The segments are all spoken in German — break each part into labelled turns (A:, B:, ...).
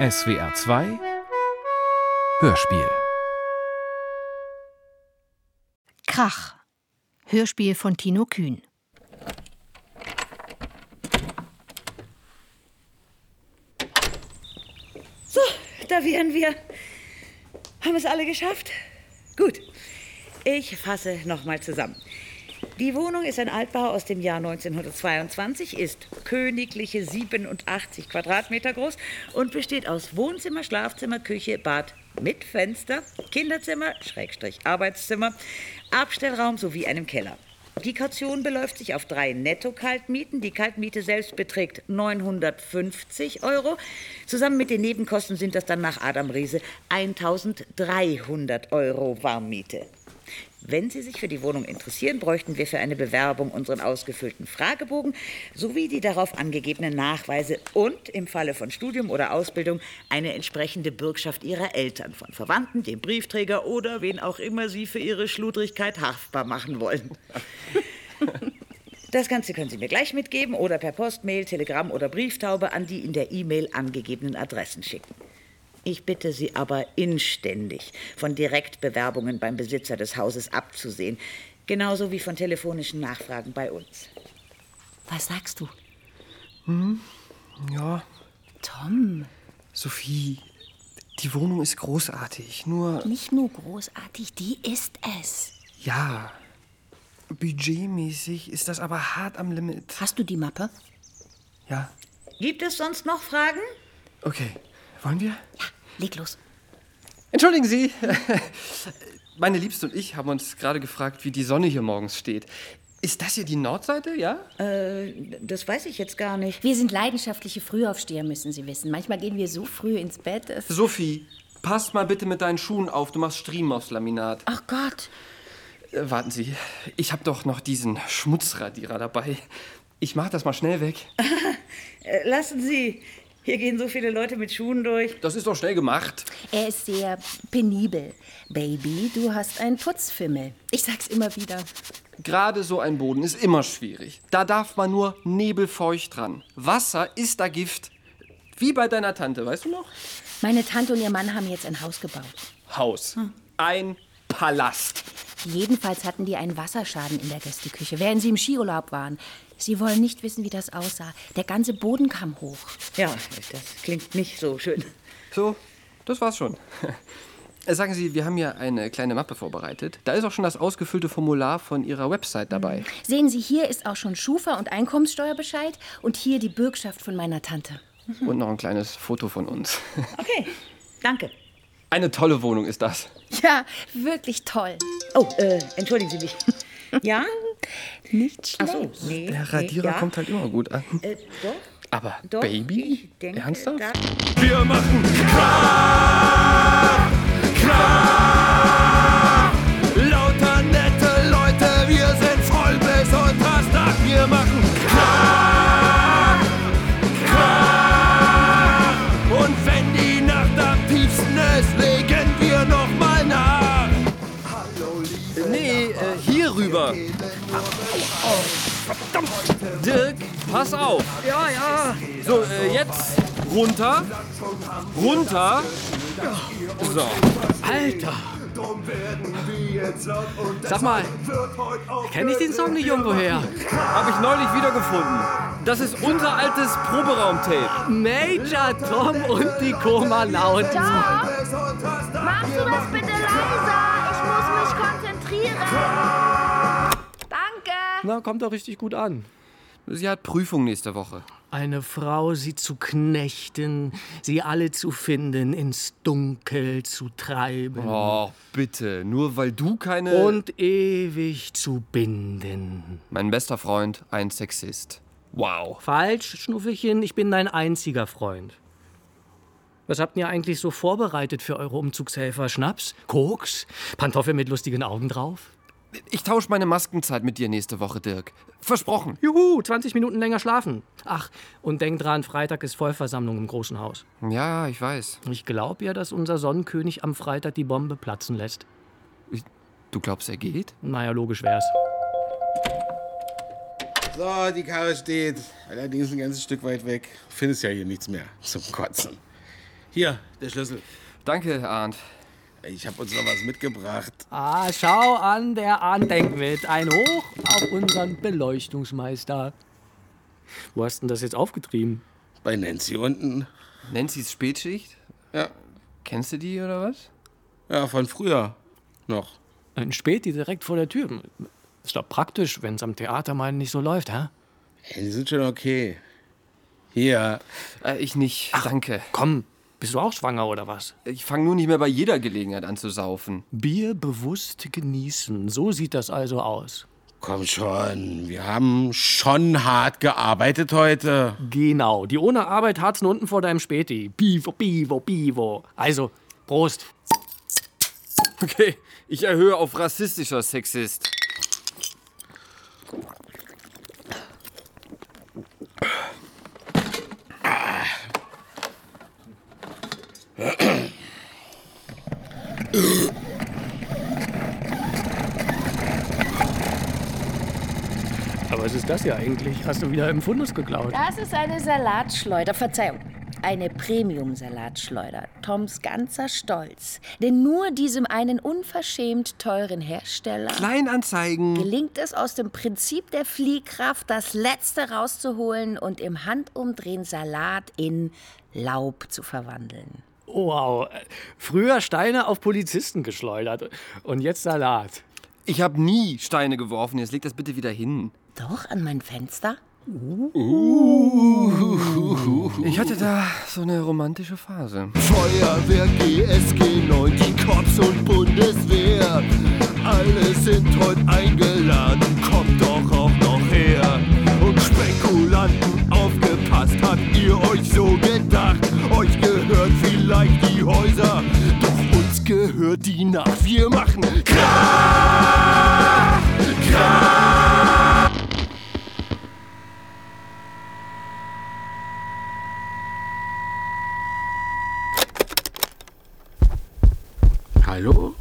A: SWR 2 Hörspiel
B: Krach. Hörspiel von Tino Kühn.
C: So, da wären wir. Haben es alle geschafft? Gut. Ich fasse nochmal zusammen. Die Wohnung ist ein Altbau aus dem Jahr 1922, ist königliche 87 Quadratmeter groß und besteht aus Wohnzimmer, Schlafzimmer, Küche, Bad mit Fenster, Kinderzimmer, Schrägstrich Arbeitszimmer, Abstellraum sowie einem Keller. Die Kaution beläuft sich auf drei Netto-Kaltmieten. Die Kaltmiete selbst beträgt 950 Euro. Zusammen mit den Nebenkosten sind das dann nach Adam Riese 1300 Euro Warmmiete. Wenn Sie sich für die Wohnung interessieren, bräuchten wir für eine Bewerbung unseren ausgefüllten Fragebogen sowie die darauf angegebenen Nachweise und im Falle von Studium oder Ausbildung eine entsprechende Bürgschaft Ihrer Eltern, von Verwandten, dem Briefträger oder wen auch immer Sie für Ihre Schludrigkeit haftbar machen wollen. Das Ganze können Sie mir gleich mitgeben oder per Post, Mail, Telegramm oder Brieftaube an die in der E-Mail angegebenen Adressen schicken. Ich bitte Sie aber inständig, von Direktbewerbungen beim Besitzer des Hauses abzusehen, genauso wie von telefonischen Nachfragen bei uns.
B: Was sagst du?
D: Ja,
B: Tom,
D: Sophie, die Wohnung ist großartig. Nur,
B: nicht nur großartig, die ist es.
D: ja, budgetmäßig ist das aber hart am Limit.
B: Hast du die Mappe?
D: Ja,
C: Gibt es sonst noch Fragen?
D: okay. Wollen wir?
B: Ja, leg los.
D: Entschuldigen Sie. Meine Liebste und ich haben uns gerade gefragt, wie die Sonne hier morgens steht. Ist das hier die Nordseite, ja?
C: Äh, das weiß ich jetzt gar nicht.
E: Wir sind leidenschaftliche Frühaufsteher, müssen Sie wissen. Manchmal gehen wir so früh ins Bett.
D: Sophie, pass mal bitte mit deinen Schuhen auf. Du machst Striemen aufs Laminat.
E: Ach Gott.
D: Äh, warten Sie, ich habe doch noch diesen Schmutzradierer dabei. Ich mach das mal schnell weg.
C: Äh, lassen Sie. Hier gehen so viele Leute mit Schuhen durch.
D: Das ist doch schnell gemacht.
E: Er ist sehr penibel. Baby, du hast einen Putzfimmel. Ich sag's immer wieder.
D: Gerade so ein Boden ist immer schwierig. Da darf man nur nebelfeucht dran. Wasser ist da Gift. Wie bei deiner Tante, weißt du noch?
E: Meine Tante und ihr Mann haben jetzt ein Haus gebaut.
D: Haus. Ein Palast.
E: Jedenfalls hatten die einen Wasserschaden in der Gästeküche, während sie im Skiurlaub waren. Sie wollen nicht wissen, wie das aussah. Der ganze Boden kam hoch.
C: Ja, das klingt nicht so schön.
D: So, das war's schon. Äh, Sagen Sie, wir haben ja eine kleine Mappe vorbereitet. Da ist auch schon das ausgefüllte Formular von Ihrer Website dabei.
E: Sehen Sie, hier ist auch schon Schufa und Einkommenssteuerbescheid und hier die Bürgschaft von meiner Tante.
D: Und noch ein kleines Foto von uns.
C: Okay, danke.
D: Eine tolle Wohnung ist das.
E: Ja, wirklich toll.
C: Oh, äh, entschuldigen Sie mich. Ja?
E: Nicht
C: Ach
E: schlecht.
C: so, nee.
D: Der Radierer
C: nee, ja.
D: kommt halt immer gut an.
C: Äh, doch,
D: Aber
C: doch.
D: Baby?
C: Denke,
D: Ernsthaft?
C: Da,
F: Wir machen Krach, Krach.
D: Pass auf. Ja, ja. So, äh, jetzt runter. Runter. So.
G: Alter! Sag mal, kenne ich den Song nicht irgendwoher?
D: Habe ich neulich wiedergefunden. Das ist unser altes Proberaumtape.
G: Major Tom und die Koma Laut.
H: Machst du das bitte leiser? Ich muss mich konzentrieren. Danke.
G: Na, kommt doch richtig gut an.
D: Sie hat Prüfung nächste Woche.
G: Eine Frau, sie zu knechten, sie alle zu finden, ins Dunkel zu treiben
D: Oh, bitte. Nur weil du keine...
G: und ewig zu binden.
D: Mein bester Freund, ein Sexist. Wow.
G: Falsch, Schnuffelchen, ich bin dein einziger Freund. Was habt ihr eigentlich so vorbereitet für eure Umzugshelfer? Schnaps? Koks? Pantoffel mit lustigen Augen drauf?
D: Ich tausche meine Maskenzeit mit dir nächste Woche, Dirk. Versprochen.
G: Juhu, 20 Minuten länger schlafen. Ach, und denk dran, Freitag ist Vollversammlung im großen Haus.
D: Ja, ich weiß.
G: Ich glaube ja, dass unser Sonnenkönig am Freitag die Bombe platzen lässt.
D: Du glaubst, er geht?
G: Naja, logisch wär's.
I: So, die Karre steht. Allerdings ein ganzes Stück weit weg. Findest ja hier nichts mehr zum Kotzen. Hier, der Schlüssel.
D: Danke, Arndt.
I: Ich habe uns noch was mitgebracht.
G: Ah, schau an, der Arndt mit. Ein Hoch auf unseren Beleuchtungsmeister. Wo hast denn das jetzt aufgetrieben?
I: Bei Nancy unten.
D: Nancy's Spätschicht?
I: Ja.
D: Kennst du die oder was?
I: Ja, von früher noch.
G: Ein Späti direkt vor der Tür. Ist doch praktisch, wenn es am Theater mal nicht so läuft, hä?
I: Ey, die sind schon okay. Hier.
D: Äh, ich nicht, danke.
G: Komm, bist du auch schwanger oder was?
D: Ich fange nur nicht mehr bei jeder Gelegenheit an zu saufen.
G: Bier bewusst genießen. So sieht das also aus.
I: Komm schon, wir haben schon hart gearbeitet heute.
G: Genau, die ohne Arbeit harzen unten vor deinem Späti. Bivo, bivo, bivo. Also, Prost.
D: Okay, ich erhöhe auf rassistischer Sexist.
G: Aber was ist das hier eigentlich? Hast du wieder im Fundus geklaut?
E: Das ist eine Salatschleuder. Verzeihung. Eine Premium-Salatschleuder. Toms ganzer Stolz. Denn nur diesem einen unverschämt teuren Hersteller
D: Kleinanzeigen.
E: gelingt es aus dem Prinzip der Fliehkraft, das Letzte rauszuholen und im Handumdrehen Salat in Laub zu verwandeln.
G: Wow. Früher Steine auf Polizisten geschleudert. Und jetzt Salat.
D: Ich habe nie Steine geworfen. Jetzt leg das bitte wieder hin.
E: Doch, an mein Fenster?
D: Ich hatte da so eine romantische Phase.
F: Feuerwehr, GSG 9, die Cops und Bundeswehr. Alle sind heute eingeladen, kommt doch auch noch her. Und Spekulanten, aufgepasst, habt ihr euch so gedacht? Die Nacht. Wir machen Krach, Krach.
I: Hallo?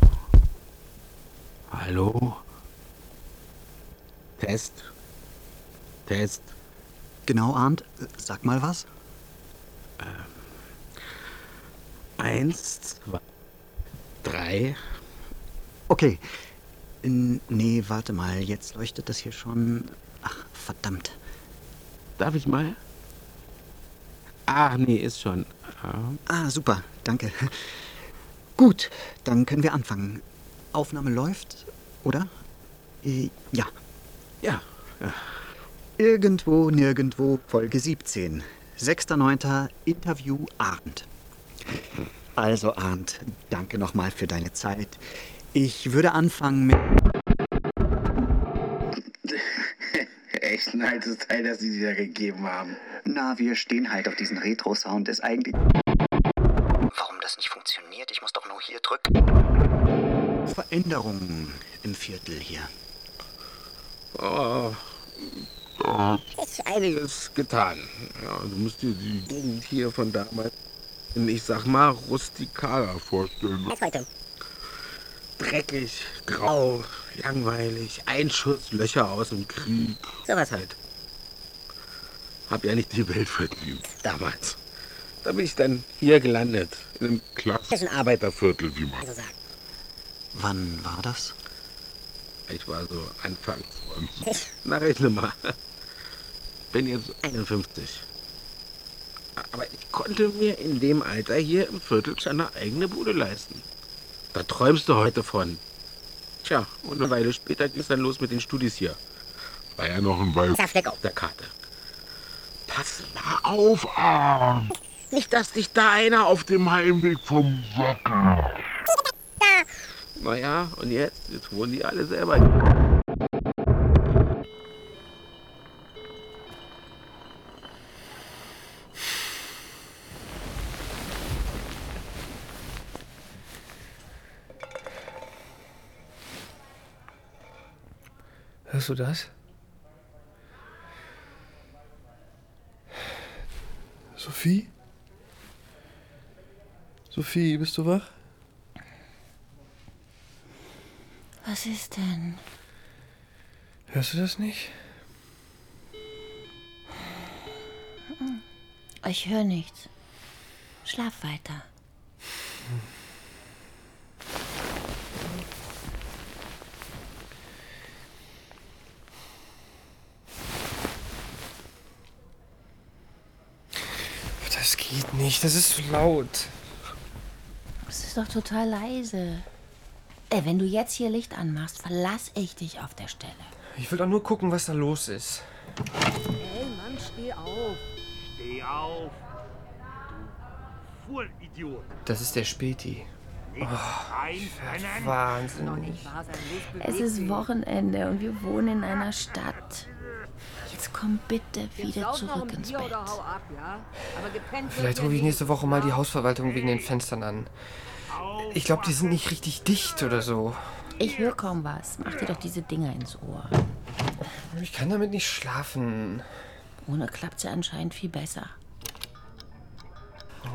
I: Hallo? Test. Test.
J: Genau, Arndt. Sag mal was.
I: Eins, zwei, drei.
J: Okay. Nee, warte mal. Jetzt leuchtet das hier schon. Ach, verdammt.
I: Darf ich mal? Ah, nee, ist schon. Ah.
J: Ah, super. Danke. Gut, dann können wir anfangen. Aufnahme läuft, oder? Äh, ja.
I: Ja.
J: Irgendwo, nirgendwo, Folge 17. 6.9. Interview Arndt. Also, Arndt, danke nochmal für deine Zeit. Ich würde anfangen mit.
I: Echt ein altes Teil, das sie dir gegeben haben.
J: Na, wir stehen halt auf diesen Retro-Sound, ist eigentlich. Warum das nicht funktioniert? Ich muss doch nur hier drücken. Veränderungen im Viertel hier.
I: Oh. Da ist einiges getan. Ja, du musst dir die Gegend hier von damals, in, ich sag mal, rustikaler vorstellen.
H: Was heute?
I: Dreckig, grau, langweilig, Einschusslöcher aus dem Krieg. Sowas halt. Hab ja nicht die Welt verdient, damals. Da bin ich dann hier gelandet, in einem klassischen Arbeiterviertel, wie man
H: Also sagt.
J: Wann war das?
I: Ich war so Anfang 20. Na, rechne mal. Bin jetzt 51. Aber ich konnte mir in dem Alter hier im Viertel schon eine eigene Bude leisten. Da träumst du heute von. Tja, und eine Weile später ging es dann los mit den Studis hier. War ja noch ein Wald auf der Karte. Pass mal auf, Arm. Nicht, dass dich da einer auf dem Heimweg vom Sack Naja, und jetzt? Jetzt wohnen die alle selber.
D: Hörst du das?
K: Sophie? Sophie, bist du wach?
B: Was ist denn?
K: Hörst du das nicht?
B: Ich höre nichts.
E: Schlaf weiter.
L: Das geht nicht, das ist laut.
E: Es ist doch total leise. Ey, wenn du jetzt hier Licht anmachst, verlass ich dich auf der Stelle.
L: Ich will doch nur gucken, was da los ist.
M: Ey, Mann, steh auf.
N: Steh auf. Du Vollidiot.
L: Das ist der Späti.
N: Einpennen.
L: Wahnsinn.
E: Es ist Wochenende und wir wohnen in einer Stadt. Komm bitte wieder zurück ins Bett.
L: Vielleicht rufe ich nächste Woche mal die Hausverwaltung wegen den Fenstern an. Ich glaube, die sind nicht richtig dicht oder so.
E: Ich höre kaum was. Mach dir doch diese Dinger ins Ohr.
L: Ich kann damit nicht schlafen.
E: Ohne klappt's ja anscheinend viel besser.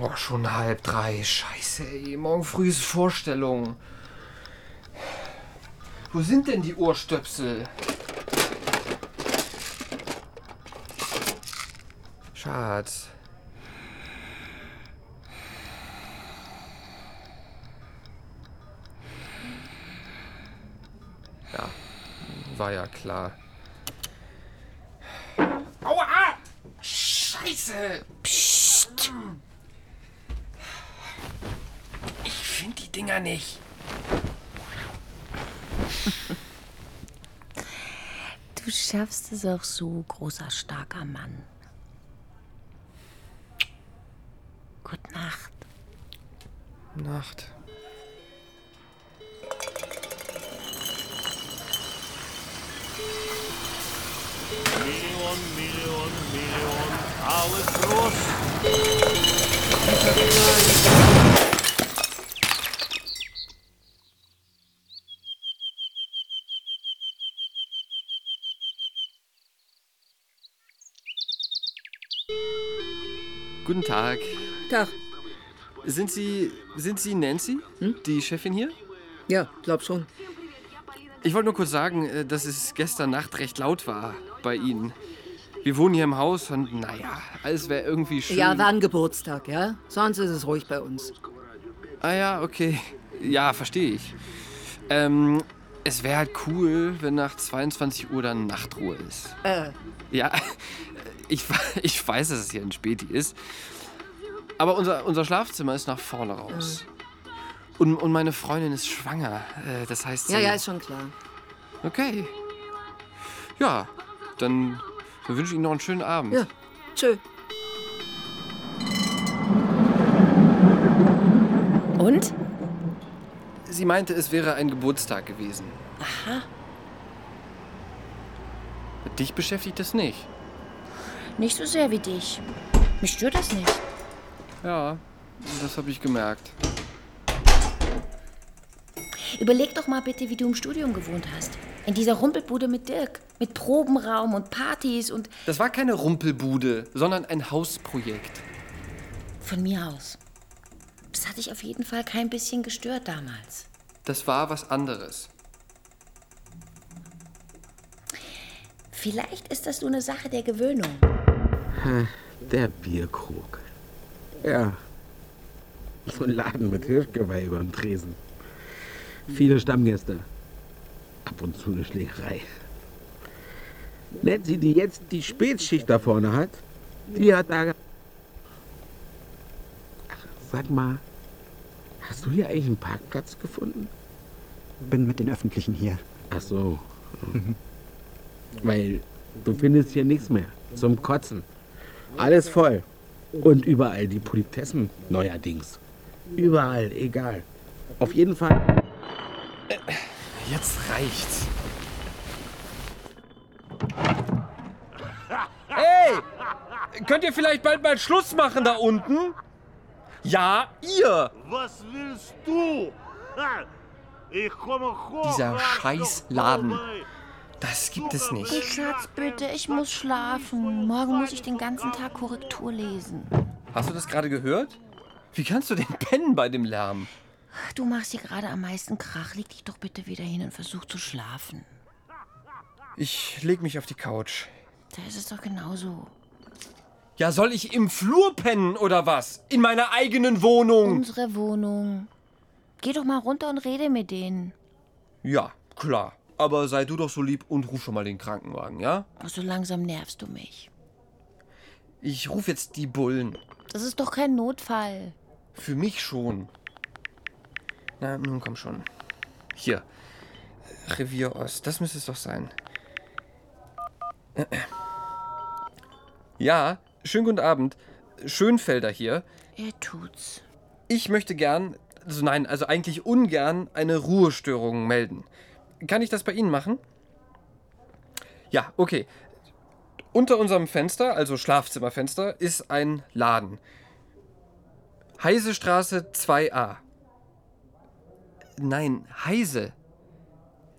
L: Oh, schon halb drei. Scheiße, ey. Morgen früh ist Vorstellung. Wo sind denn die Ohrstöpsel? Schatz. Ja, war ja klar. Aua! Scheiße! Psst! Ich finde die Dinger nicht.
E: Du schaffst es auch so, großer, starker Mann. Gute Nacht.
L: Nacht.
N: Million, Million, Million. Alles groß.
D: Guten Tag.
M: Tag.
D: Sind Sie, sind Sie Nancy, die Chefin hier?
M: Ja, glaub schon.
D: Ich wollte nur kurz sagen, äh, dass es gestern Nacht recht laut war bei Ihnen. Wir wohnen hier im Haus und naja, alles wäre irgendwie schön.
M: Ja, war ein Geburtstag, ja? Sonst ist es ruhig bei uns.
D: Ah ja, okay. Ja, verstehe ich. Ähm, es wäre halt cool, wenn nach 22 Uhr dann Nachtruhe ist.
M: Äh,
D: Ja, ich, ich weiß, dass es hier ein Späti ist. Aber unser, unser Schlafzimmer ist nach vorne raus. Und, und meine Freundin ist schwanger. Äh, Das heißt.
M: ja, ja, ist schon klar.
D: Okay. Ja, dann wünsche ich Ihnen noch einen schönen Abend.
M: Ja, tschö.
E: Und?
D: Sie meinte, es wäre ein Geburtstag gewesen.
E: Aha.
D: Dich beschäftigt das nicht.
E: Nicht so sehr wie dich. Mich stört das nicht.
D: Ja, das habe ich gemerkt.
E: Überleg doch mal bitte, wie du im Studium gewohnt hast. In dieser Rumpelbude mit Dirk. Mit Probenraum und Partys und
D: Das war keine Rumpelbude, sondern ein Hausprojekt.
E: von mir aus. Das hat dich auf jeden Fall kein bisschen gestört damals.
D: Das war was anderes.
E: Vielleicht ist das nur eine Sache der Gewöhnung.
I: Ha, Der Bierkrug. Ja. So ein Laden mit Hirschgeweih über dem Tresen. Viele Stammgäste. Ab und zu eine Schlägerei. Nancy, die jetzt die Spätschicht da vorne hat, die hat da. Ach, sag mal, hast du hier eigentlich einen Parkplatz gefunden?
J: Bin mit den Öffentlichen hier.
I: Ach so. Weil du findest hier nichts mehr. Zum Kotzen. Alles voll. Und überall die Politessen neuerdings. Überall, egal. Auf jeden Fall.
D: Jetzt reicht's. Ey! Könnt ihr vielleicht bald mal Schluss machen da unten? Ja, ihr!
N: Was willst du? Ich komme hoch.
D: Dieser Scheißladen. Das gibt es nicht.
E: Schatz, bitte, ich muss schlafen. Morgen muss ich den ganzen Tag Korrektur lesen.
D: Hast du das gerade gehört? Wie kannst du denn pennen bei dem Lärm?
E: Du machst hier gerade am meisten Krach. Leg dich doch bitte wieder hin und versuch zu schlafen.
L: Ich leg mich auf die Couch.
E: Da ist es doch genauso.
D: Ja, soll ich im Flur pennen oder was? In meiner eigenen Wohnung?
B: Unsere Wohnung. Geh doch mal runter und rede mit denen.
D: Ja, klar. Aber sei du doch so lieb und ruf schon mal den Krankenwagen, ja?
B: So langsam nervst du mich.
D: Ich ruf jetzt die Bullen.
B: Das ist doch kein Notfall.
D: Für mich schon. Na, nun komm schon. Hier. Revier Ost, das müsste es doch sein. Ja, schönen guten Abend. Schönfelder hier.
B: Er tut's.
D: Ich möchte gern, also nein, also eigentlich ungern eine Ruhestörung melden. Kann ich das bei Ihnen machen? Ja, okay. Unter unserem Fenster, also Schlafzimmerfenster, ist ein Laden. Heisestraße 2a. Nein, Heise.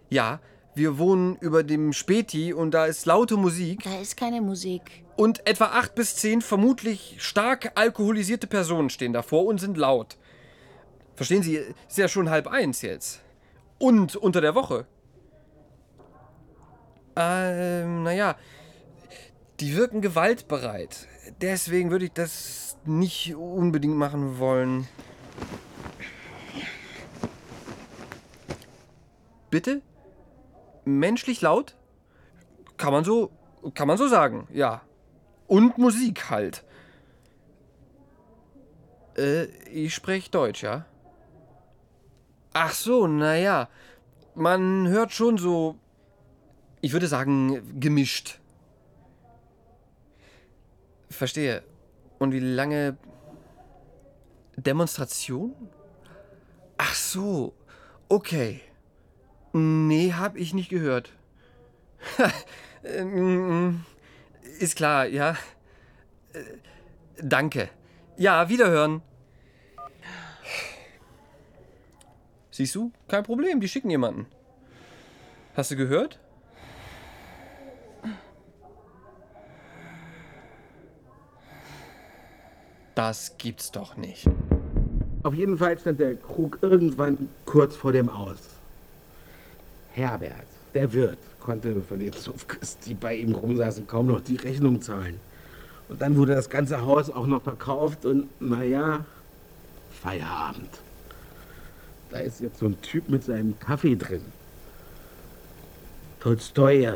D: Ja, wir wohnen über dem Späti und da ist laute Musik.
B: Da ist keine Musik.
D: Und etwa acht bis zehn vermutlich stark alkoholisierte Personen stehen davor und sind laut. Verstehen Sie, ist ja schon halb eins jetzt. Und unter der Woche. Ähm, naja, die wirken gewaltbereit. Deswegen würde ich das nicht unbedingt machen wollen. Bitte? Menschlich laut? Kann man so, kann man so sagen, ja. Und Musik halt. Äh, ich spreche Deutsch, ja? Ach so, naja. Man hört schon so, ich würde sagen, gemischt. Verstehe. Und wie lange Demonstration? Ach so, okay. Nee, hab ich nicht gehört. Ähm, Ist klar, ja. Äh, Danke. Ja, wiederhören. Siehst du? Kein Problem, die schicken jemanden. Hast du gehört? Das gibt's doch nicht.
I: Auf jeden Fall stand der Krug irgendwann kurz vor dem Aus. Herbert, der Wirt, konnte von den Zufkes, die bei ihm rumsaßen, kaum noch die Rechnung zahlen. Und dann wurde das ganze Haus auch noch verkauft und, naja, Feierabend. Da ist jetzt so ein Typ mit seinem Kaffee drin. Tolstoy.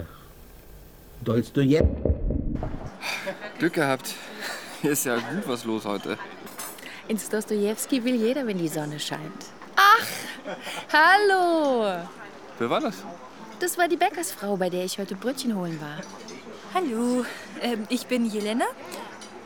I: Dolstojew.
D: Glück gehabt. Hier ist ja gut was los heute.
E: Ins Dostojewski will jeder, wenn die Sonne scheint. Ach, hallo.
D: Wer war das?
E: Das war die Bäckersfrau, bei der ich heute Brötchen holen war.
O: Hallo, ähm, ich bin Jelena.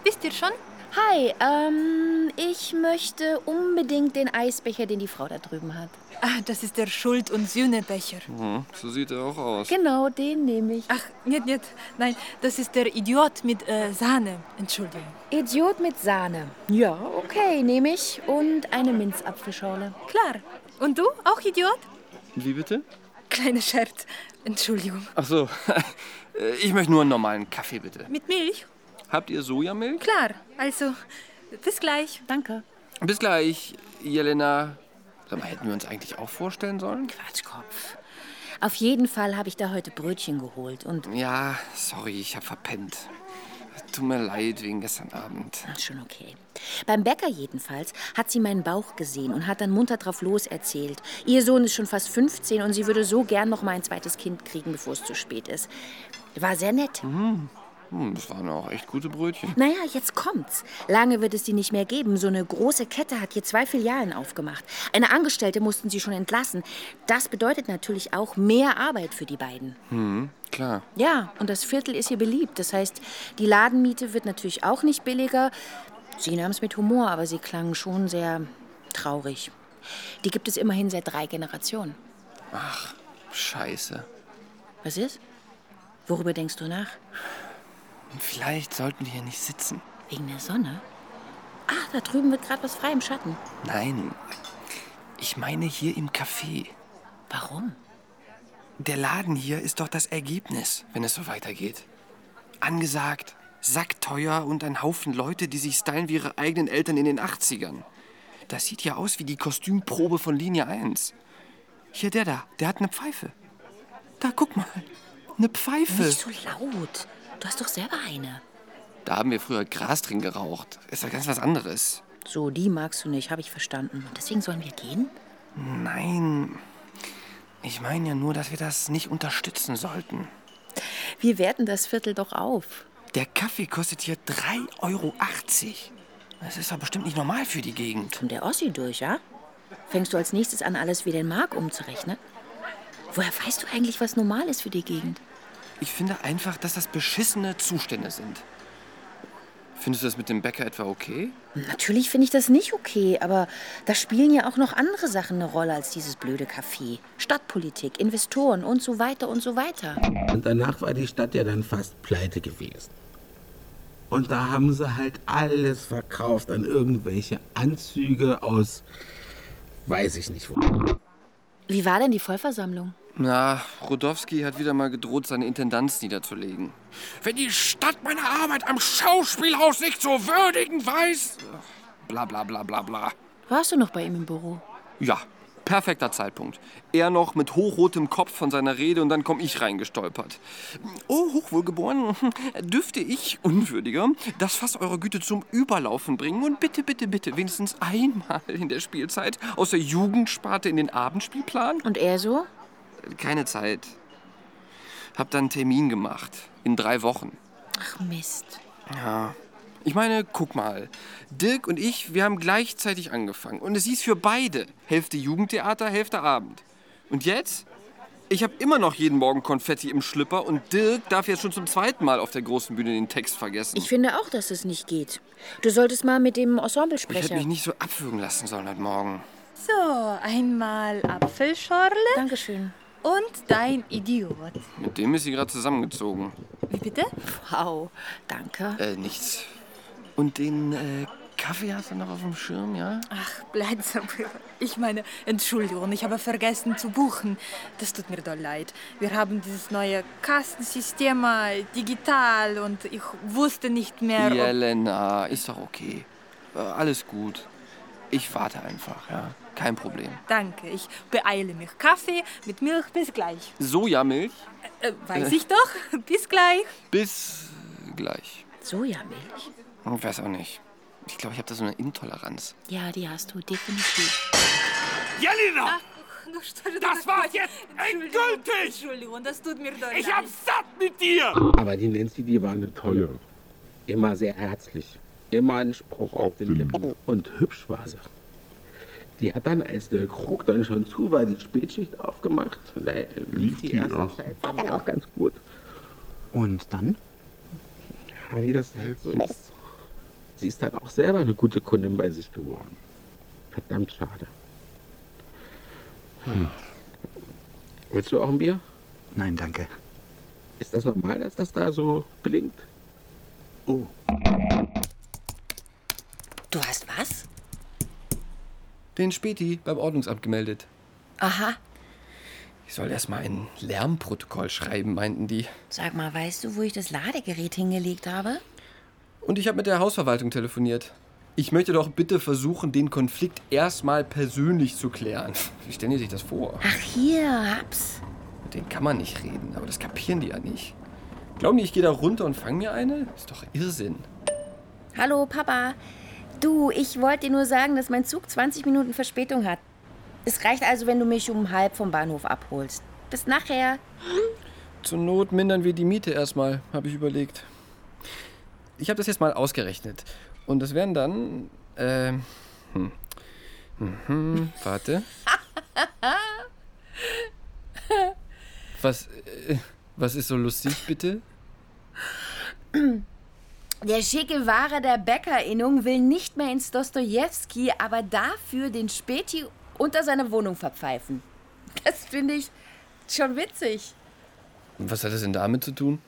O: Wisst ihr schon?
E: Hi, ähm, ich möchte unbedingt den Eisbecher, den die Frau da drüben hat.
O: Ah, das ist der Schuld- und Sühnebecher.
D: Mhm, so sieht er auch aus.
E: Genau, den nehme ich.
O: Ach, nicht, nicht. Nein, das ist der Idiot mit äh, Sahne. Entschuldigung.
E: Idiot mit Sahne. Ja, okay, nehme ich. Und eine Minzapfelschorle.
O: Klar. Und du, auch Idiot?
D: Wie bitte?
O: Kleiner Scherz. Entschuldigung.
D: Ach so. Ich möchte nur einen normalen Kaffee, bitte.
O: Mit Milch?
D: Habt ihr Sojamilch?
O: Klar. Also, bis gleich.
E: Danke.
D: Bis gleich, Jelena. Sag mal, hätten wir uns eigentlich auch vorstellen sollen?
E: Quatschkopf. Auf jeden Fall habe ich da heute Brötchen geholt und.
D: Ja, sorry, ich habe verpennt. Tut mir leid wegen gestern Abend.
E: Ach, schon okay. Beim Bäcker jedenfalls hat sie meinen Bauch gesehen und hat dann munter drauf los erzählt. Ihr Sohn ist schon fast 15 und sie würde so gern noch mal ein zweites Kind kriegen, bevor es zu spät ist. War sehr nett.
D: Mhm. Hm, Das waren auch echt gute Brötchen.
E: Naja, jetzt kommt's. Lange wird es die nicht mehr geben. So eine große Kette hat hier zwei Filialen aufgemacht. Eine Angestellte mussten sie schon entlassen. Das bedeutet natürlich auch mehr Arbeit für die beiden.
D: Hm, klar.
E: Ja, und das Viertel ist hier beliebt. Das heißt, die Ladenmiete wird natürlich auch nicht billiger. Sie nahm es mit Humor, aber sie klang schon sehr traurig. Die gibt es immerhin seit drei Generationen.
D: Ach, scheiße.
E: Was ist? Worüber denkst du nach?
D: Vielleicht sollten wir hier nicht sitzen.
E: Wegen der Sonne? Ach, da drüben wird gerade was frei im Schatten.
D: Nein, ich meine hier im Café.
E: Warum?
D: Der Laden hier ist doch das Ergebnis, wenn es so weitergeht. Angesagt, sackteuer und ein Haufen Leute, die sich stylen wie ihre eigenen Eltern in den 80ern. Das sieht ja aus wie die Kostümprobe von Linie 1. Hier, der da, der hat eine Pfeife. Da, guck mal. Eine Pfeife.
E: Nicht so laut. Du hast doch selber eine.
D: Da haben wir früher Gras drin geraucht. Ist ja ganz was anderes.
E: So, die magst du nicht, habe ich verstanden. Und deswegen sollen wir gehen?
D: Nein. Ich meine ja nur, dass wir das nicht unterstützen sollten.
E: Wir werten das Viertel doch auf.
D: Der Kaffee kostet hier 3,80 Euro. Das ist doch bestimmt nicht normal für die Gegend.
E: Und der Ossi durch, ja? Fängst du als nächstes an, alles wieder in Mark umzurechnen? Woher weißt du eigentlich, was normal ist für die Gegend?
D: Ich finde einfach, dass das beschissene Zustände sind. Findest du das mit dem Bäcker etwa okay?
E: Natürlich finde ich das nicht okay, aber da spielen ja auch noch andere Sachen eine Rolle als dieses blöde Café. Stadtpolitik, Investoren und so weiter und so weiter.
I: Und danach war die Stadt ja dann fast pleite gewesen. Und da haben sie halt alles verkauft an irgendwelche Anzüge aus, weiß ich nicht wo.
E: Wie war denn die Vollversammlung?
D: Na, Rodowski hat wieder mal gedroht, seine Intendanz niederzulegen. Wenn die Stadt meine Arbeit am Schauspielhaus nicht zu würdigen weiß. Bla bla bla bla bla.
E: Warst du noch bei ihm im Büro?
D: Ja, perfekter Zeitpunkt. Er noch mit hochrotem Kopf von seiner Rede und dann komme ich reingestolpert. Oh, Hochwohlgeboren, dürfte ich, Unwürdiger, das Fass eurer Güte zum Überlaufen bringen und bitte, bitte, bitte wenigstens einmal in der Spielzeit aus der Jugendsparte in den Abendspielplan?
E: Und er so?
D: Keine Zeit. Hab dann einen Termin gemacht. In drei Wochen.
E: Ach Mist.
D: Ja. Ich meine, guck mal. Dirk und ich, wir haben gleichzeitig angefangen. Und es hieß für beide. Hälfte Jugendtheater, Hälfte Abend. Und jetzt? Ich habe immer noch jeden Morgen Konfetti im Schlipper und Dirk darf jetzt schon zum zweiten Mal auf der großen Bühne den Text vergessen.
E: Ich finde auch, dass es nicht geht. Du solltest mal mit dem Ensemble
D: Ich hätte
E: sprechen.
D: mich nicht so abwürgen lassen sollen heute Morgen.
O: So, einmal Apfelschorle.
E: Dankeschön.
O: Und dein Idiot.
D: Mit dem ist sie gerade zusammengezogen.
O: Wie bitte?
E: Wow, danke.
D: Äh, nichts. Und den äh, Kaffee hast du noch auf dem Schirm, ja?
O: Ach, bleib so. Ich meine, Entschuldigung, ich habe vergessen zu buchen. Das tut mir doll leid. Wir haben dieses neue Kassensystem mal digital und ich wusste nicht mehr.
D: Jelena, ist doch okay. Äh, alles gut. Ich warte einfach, ja. Kein Problem.
O: Danke, ich beeile mich. Kaffee mit Milch, bis gleich.
D: Sojamilch?
O: Äh, weiß
D: Äh.
O: ich doch. Bis gleich.
D: Bis gleich.
E: Sojamilch?
D: Ich weiß auch nicht. Ich glaube, ich habe da so eine Intoleranz.
E: Ja, die hast du definitiv.
I: Jelena!
O: Das
I: war's jetzt endgültig!
O: Entschuldigung, das tut mir doll
I: Ich
O: leid.
I: hab's satt mit dir! Aber die Nancy, die war eine tolle. Immer sehr herzlich. Immer ein Spruch auf den Lippen. Und hübsch war sie. Die hat dann, als der Krug dann schon zu war, die Spätschicht aufgemacht. Da lief die
J: die
I: erste
J: auch?
I: Zeit dann auch ganz gut.
J: Und dann?
I: Ja, wie das halt so ist. Sie ist dann auch selber eine gute Kundin bei sich geworden. Verdammt schade. Hm. Willst du auch ein Bier?
J: Nein, danke.
I: Ist das normal, dass das da so blinkt? Oh.
E: Du hast was?
D: Den Späti beim Ordnungsamt gemeldet.
E: Aha.
D: Ich soll erst mal ein Lärmprotokoll schreiben, meinten die.
E: Sag mal, weißt du, wo ich das Ladegerät hingelegt habe?
D: Und ich habe mit der Hausverwaltung telefoniert. Ich möchte doch bitte versuchen, den Konflikt erstmal persönlich zu klären. Wie stellen die sich das vor?
E: Ach, hier, hab's.
D: Mit denen kann man nicht reden, aber das kapieren die ja nicht. Glauben die, ich gehe da runter und fange mir eine? Ist doch Irrsinn.
E: Hallo, Papa. Du, ich wollte dir nur sagen, dass mein Zug 20 Minuten Verspätung hat. Es reicht also, wenn du mich um halb vom Bahnhof abholst. Bis nachher.
D: Zur Not mindern wir die Miete erstmal, habe ich überlegt. Ich habe das jetzt mal ausgerechnet. Und das wären dann. Äh, hm. Mhm, warte. Was, äh, was ist so lustig, bitte?
E: Der schicke Wahrer der Bäckerinnung will nicht mehr ins Dostojewski, aber dafür den Späti unter seine Wohnung verpfeifen. Das finde ich schon witzig.
D: Und was hat das denn damit zu tun?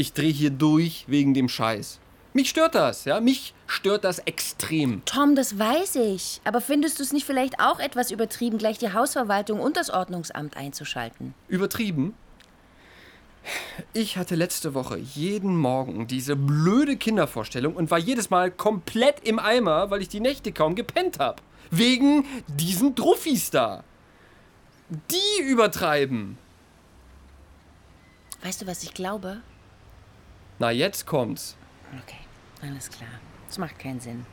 D: Ich drehe hier durch wegen dem Scheiß. Mich stört das, ja? Mich stört das extrem.
E: Tom, das weiß ich. Aber findest du es nicht vielleicht auch etwas übertrieben, gleich die Hausverwaltung und das Ordnungsamt einzuschalten?
D: Übertrieben? Ich hatte letzte Woche jeden Morgen diese blöde Kindervorstellung und war jedes Mal komplett im Eimer, weil ich die Nächte kaum gepennt habe. Wegen diesen Druffis da. Die übertreiben.
E: Weißt du, was ich glaube?
D: Na, jetzt kommt's.
P: Okay, alles klar. Das macht keinen Sinn.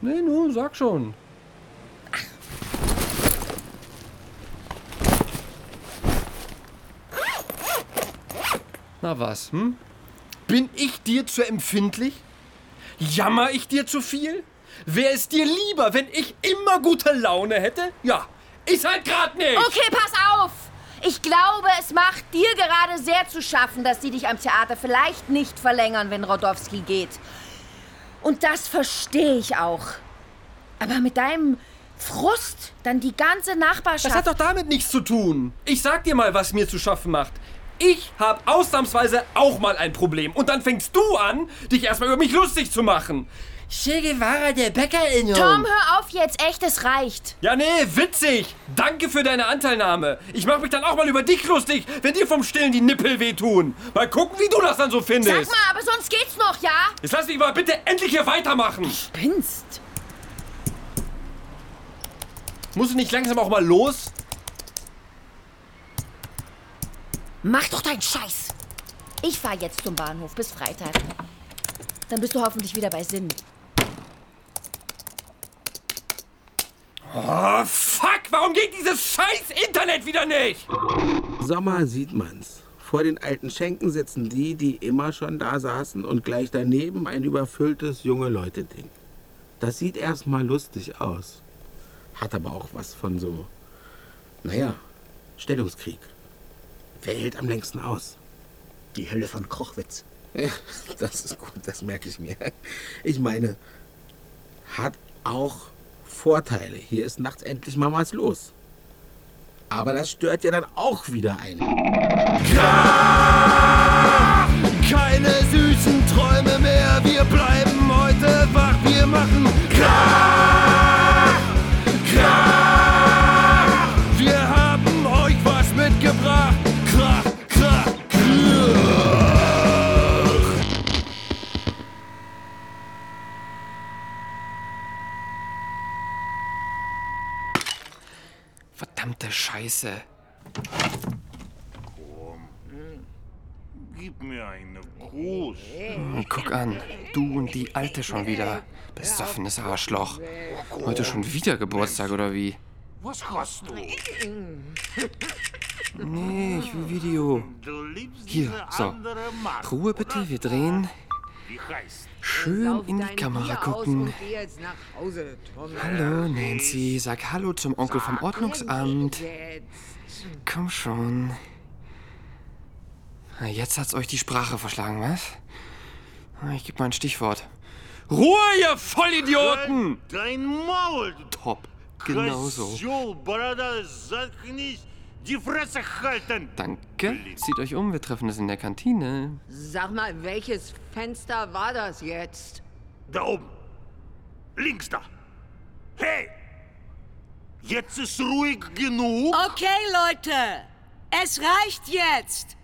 D: Nee, nur, sag schon. Na was, hm? Bin ich dir zu empfindlich? Jammer ich dir zu viel? Wäre es dir lieber, wenn ich immer gute Laune hätte? Ja, ist halt grad nicht.
E: Okay, pass auf! Ich glaube, es macht dir gerade sehr zu schaffen, dass sie dich am Theater vielleicht nicht verlängern, wenn Rodowski geht. Und das verstehe ich auch. Aber mit deinem Frust dann die ganze Nachbarschaft.
D: Das hat doch damit nichts zu tun. Ich sag dir mal, was mir zu schaffen macht. Ich hab ausnahmsweise auch mal ein Problem. Und dann fängst du an, dich erstmal über mich lustig zu machen. Che Guevara, der Bäckerinnung.
E: Tom, hör auf jetzt, echt, es reicht.
D: Ja, nee, witzig. Danke für deine Anteilnahme. Ich mach mich dann auch mal über dich lustig, wenn dir vom Stillen die Nippel wehtun. Mal gucken, wie du das dann so findest.
E: Sag mal, aber sonst geht's noch, ja?
D: Jetzt lass mich mal bitte endlich hier weitermachen.
E: Spinnst.
D: Muss ich nicht langsam auch mal los?
E: Mach doch deinen Scheiß. Ich fahr jetzt zum Bahnhof bis Freitag. Dann bist du hoffentlich wieder bei Sinn.
D: Oh, fuck, warum geht dieses scheiß Internet wieder nicht?
I: Sommer sieht man's. Vor den alten Schenken sitzen die, die immer schon da saßen und gleich daneben ein überfülltes junge Leute-Ding. Das sieht erstmal lustig aus. Hat aber auch was von so, naja, Stellungskrieg. Wer hält am längsten aus?
J: Die Hölle von Kochwitz.
I: Ja, das ist gut, das merke ich mir. Ich meine, hat auch Vorteile. Hier ist nachts endlich mal was los. Aber das stört ja dann auch wieder einen.
Q: Keine süßen Träume mehr, wir bleiben heute wach, wir machen Krach,
D: Scheiße.
N: Gib mir einen Gruß.
D: Hm, Guck an, du und die Alte schon wieder. Besoffenes Arschloch. Heute schon wieder Geburtstag oder wie?
N: Was hast du?
D: Nee, ich will Video. Hier, so. Ruhe bitte, wir drehen.
N: Wie heißt
D: Schön in die Kamera gucken. Hallo, Nancy. Sag Hallo zum Onkel vom Ordnungsamt. Komm schon. Jetzt hat's euch die Sprache verschlagen, was? Ich gebe mal ein Stichwort. Ruhe, ihr Vollidioten!
N: Dein Maul!
D: Top. Genau so.
N: Die Fresse halten!
D: Danke. Zieht euch um, wir treffen uns in der Kantine.
M: Sag mal, welches Fenster war das jetzt?
N: Da oben. Links da. Hey! Jetzt ist ruhig genug.
R: Okay, Leute. Es reicht jetzt.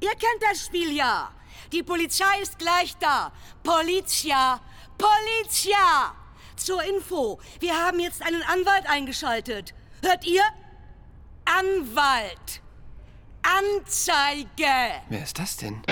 R: Ihr kennt das Spiel ja. Die Polizei ist gleich da. Polizia. Polizia! Zur Info, wir haben jetzt einen Anwalt eingeschaltet. Hört ihr? Anwalt. Anzeige.
D: Wer ist das denn?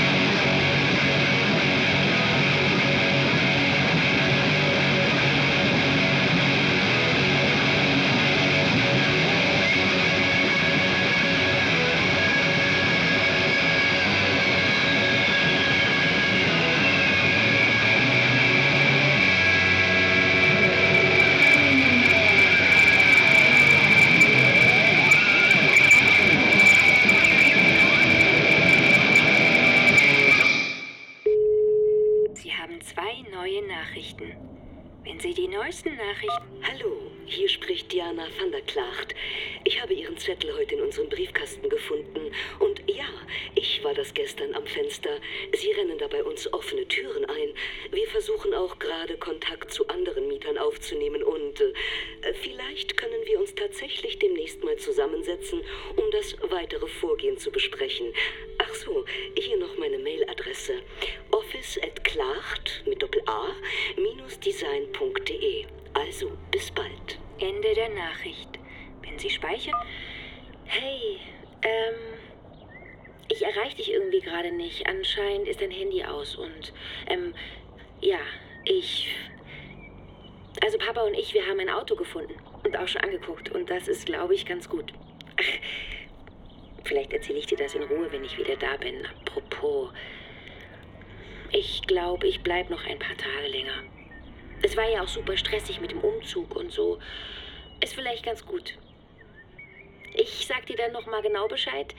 S: Das
E: ist, glaube ich, ganz gut. Ach, vielleicht erzähle ich dir das in Ruhe, wenn ich wieder da bin. Apropos, ich glaube, ich bleib noch ein paar Tage länger. Es war ja auch super stressig mit dem Umzug und so. Ist vielleicht ganz gut. Ich sag dir dann noch mal genau Bescheid.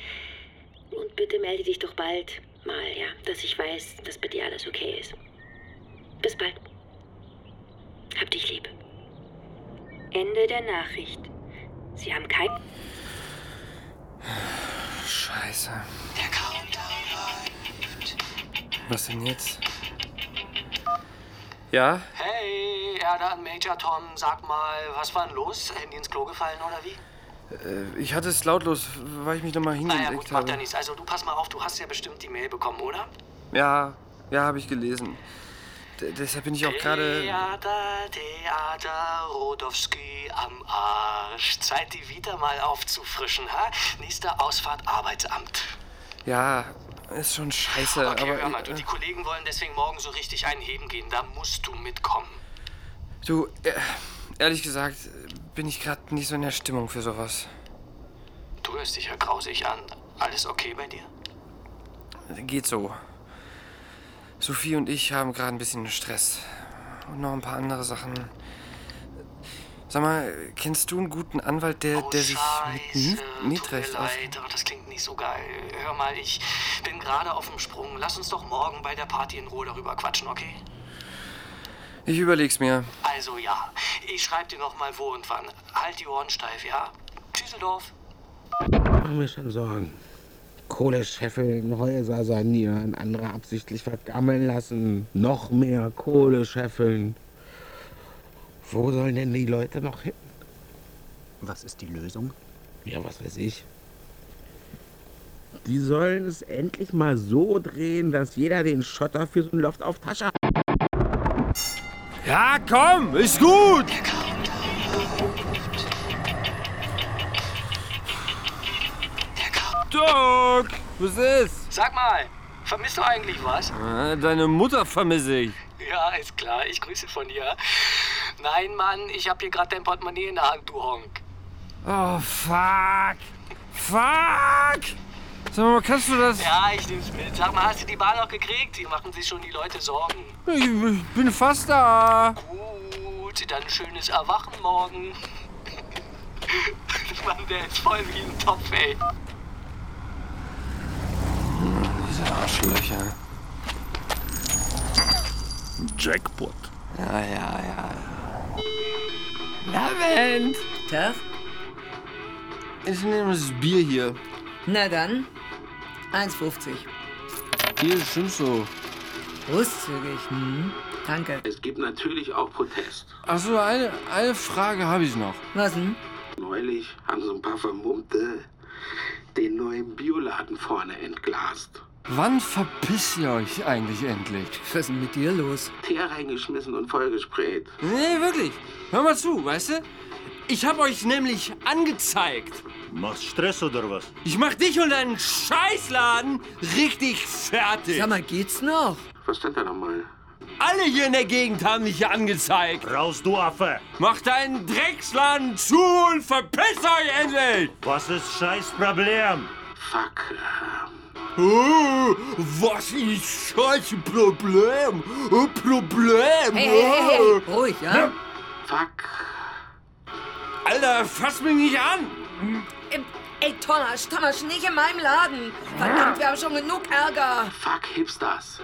E: Und bitte melde dich doch bald mal, ja, dass ich weiß, dass bei dir alles okay ist. Bis bald. Hab dich lieb. Ende der Nachricht. Sie haben kein.
T: Scheiße. Was denn jetzt? Ja?
U: Hey, Erde an Major Tom, sag mal, was war denn los? Handy ins Klo gefallen oder wie?
T: Äh, Ich hatte es lautlos, weil ich mich nochmal
U: Naja,
T: hingelegt
U: gut, macht
T: habe.
U: ja nichts. Also, du pass mal auf, du hast ja bestimmt die Mail bekommen, oder?
T: Ja, ja, habe ich gelesen. Deshalb bin ich auch gerade.
U: Theater, Theater, Rodowski am Arsch. Zeit, die wieder mal aufzufrischen, ha? Nächste Ausfahrt, Arbeitsamt.
T: Ja, ist schon scheiße,
U: Okay,
T: aber.
U: hör mal, du,
T: äh,
U: die Kollegen wollen deswegen morgen so richtig einheben gehen. Da musst du mitkommen.
T: Du, äh, ehrlich gesagt, bin ich gerade nicht so in der Stimmung für sowas.
U: Du hörst dich ja grausig an. Alles okay bei dir?
T: Geht so. Sophie und ich haben gerade ein bisschen Stress. Und noch ein paar andere Sachen. Sag mal, kennst du einen guten Anwalt, der, der sich mit Miet Mietrecht
U: Tut
T: aus...
U: mir leid, aber das klingt nicht so geil. Hör mal, ich bin gerade auf dem Sprung. Lass uns doch morgen bei der Party in Ruhe darüber quatschen, okay?
T: Ich überleg's mir.
U: Also ja, ich schreib dir noch mal wo und wann. Halt die Ohren steif, ja? Düsseldorf.
I: Mach mir schon Sorgen. Kohle scheffeln, Häuser sanieren, andere absichtlich vergammeln lassen, noch mehr Kohle scheffeln. Wo sollen denn die Leute noch hin?
J: Was ist die Lösung?
I: Ja, was weiß ich. Die sollen es endlich mal so drehen, dass jeder den Schotter für so ein Loft auf Tasche hat.
D: Ja, komm, ist gut. Doc, was ist?
U: Sag mal, vermisst du eigentlich was?
D: Äh, Deine Mutter vermisse ich.
U: Ja, ist klar, ich grüße von dir. Nein, Mann, ich hab hier gerade dein Portemonnaie in der Hand, du Honk.
D: Oh, fuck. Fuck. Sag mal, kannst du das...
U: Ja, ich nehm's mit. Sag mal, hast du die Bar noch gekriegt? Hier machen sich schon die Leute Sorgen.
D: Ich, ich bin fast da.
U: Gut, dann schönes Erwachen morgen. Mann, der ist voll wie ein Topf, ey.
T: Diese Arschlöcher.
D: Jackpot.
T: Ja, ja, ja. Lavend!
M: Tag?
T: Ich nehme das Bier hier.
M: Na dann, 1,50.
T: Hier stimmt so.
M: Großzügig, hm? Danke.
I: Es gibt natürlich auch Protest.
T: Achso, eine, eine Frage habe ich noch.
M: Was denn?
I: Neulich haben so ein paar Vermummte den neuen Bioladen vorne entglast.
T: Wann verpisst ihr euch eigentlich endlich?
M: Was ist denn mit dir los?
I: Teer reingeschmissen und vollgesprayt.
D: Nee, wirklich. Hör mal zu, weißt du? Ich hab euch nämlich angezeigt.
N: Machst Stress oder was?
D: Ich mach dich und deinen Scheißladen richtig fertig.
M: Sag mal, geht's noch?
I: Was stand da nochmal?
D: Alle hier in der Gegend haben mich hier angezeigt.
N: Raus, du Affe!
D: Mach deinen Drecksladen zu und verpiss euch endlich!
N: Was ist scheiß Problem?
I: Fuck.
D: Oh, was ist scheiße Problem? Problem.
M: Hey, hey, hey, hey. ruhig, ja?
I: Fuck.
D: Alter, fass mich nicht an.
M: Ey, ey Thomas, Thomas, nicht in meinem Laden. Verdammt, wir haben schon genug Ärger.
I: Fuck Hipsters.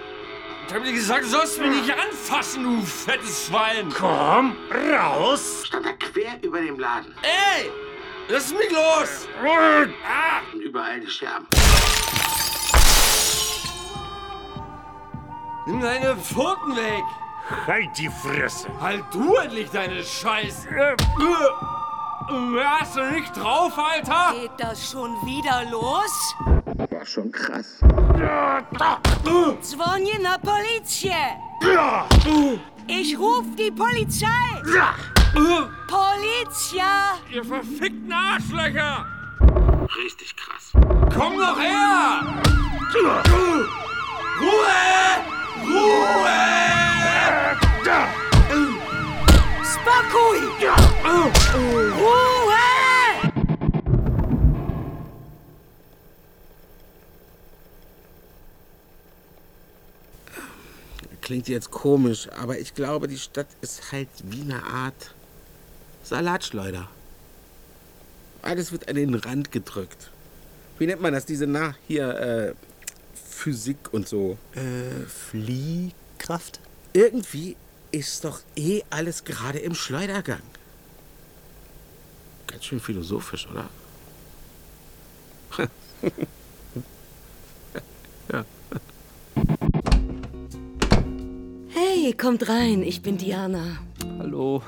D: Ich hab dir gesagt, du sollst mich nicht anfassen, du fettes Schwein.
N: Komm, raus!
I: Stand da quer über dem Laden.
D: Ey, lass mich los. Ah.
I: Und überall die Scherben.
D: Nimm deine Pfoten weg.
N: Halt die Fresse!
D: Halt du endlich deine Scheiße. Hast du nicht drauf, Alter?
M: Geht das schon wieder los?
I: War schon krass.
M: Dzwonię na policję. Ich ruf die Polizei. Policja!
D: Ihr verfickten Arschlöcher!
I: Richtig krass.
D: Komm doch her!
N: Ruhe! Ruhe!
M: Spokój! Ruhe!
I: Klingt jetzt komisch, aber ich glaube, die Stadt ist halt wie eine Art Salatschleuder. Alles wird an den Rand gedrückt. Wie nennt man das? Diese, na, hier, äh, Physik und so.
J: Äh, Fliehkraft?
I: Irgendwie ist doch eh alles gerade im Schleudergang. Ganz schön philosophisch, oder? ja.
R: Hey, kommt rein, ich bin Diana.
D: Hallo.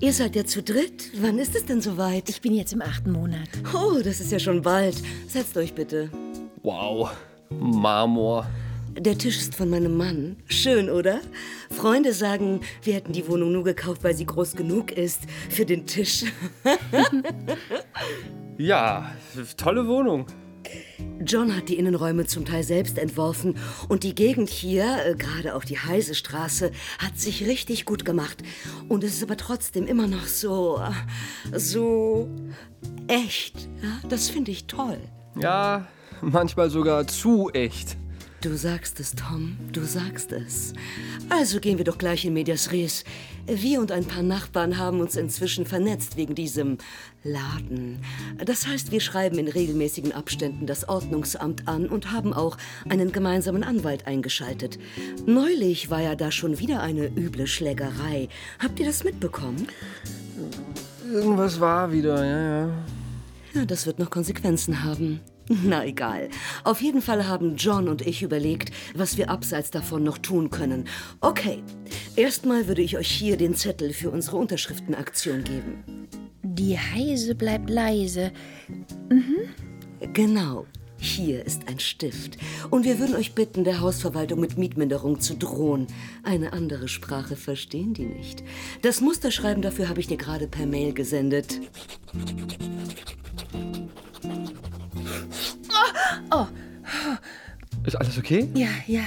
R: Ihr seid ja zu dritt. Wann ist es denn soweit?
V: Ich bin jetzt im achten Monat.
R: Oh, das ist ja schon bald. Setzt euch bitte.
D: Wow. Marmor.
R: Der Tisch ist von meinem Mann. Schön, oder? Freunde sagen, wir hätten die Wohnung nur gekauft, weil sie groß genug ist für den Tisch.
D: Ja, tolle Wohnung.
R: John hat die Innenräume zum Teil selbst entworfen und die Gegend hier, äh, gerade auch die Heise Straße, hat sich richtig gut gemacht. Und es ist aber trotzdem immer noch so, äh, so echt. Ja, das finde ich toll.
D: Ja, manchmal sogar zu echt.
R: Du sagst es, Tom, du sagst es. Also gehen wir doch gleich in Medias Res. Wir und ein paar Nachbarn haben uns inzwischen vernetzt wegen diesem Laden. Das heißt, wir schreiben in regelmäßigen Abständen das Ordnungsamt an und haben auch einen gemeinsamen Anwalt eingeschaltet. Neulich war ja da schon wieder eine üble Schlägerei. Habt ihr das mitbekommen?
D: Irgendwas war wieder, ja, ja.
R: Ja, das wird noch Konsequenzen haben. Na egal. Auf jeden Fall haben John und ich überlegt, was wir abseits davon noch tun können. Okay, erstmal würde ich euch hier den Zettel für unsere Unterschriftenaktion geben.
V: Die Heise bleibt leise.
R: Genau. Hier ist ein Stift. Und wir würden euch bitten, der Hausverwaltung mit Mietminderung zu drohen. Eine andere Sprache verstehen die nicht. Das Musterschreiben dafür habe ich dir gerade per Mail gesendet.
V: Oh,
D: Ist alles okay?
V: ja, ja.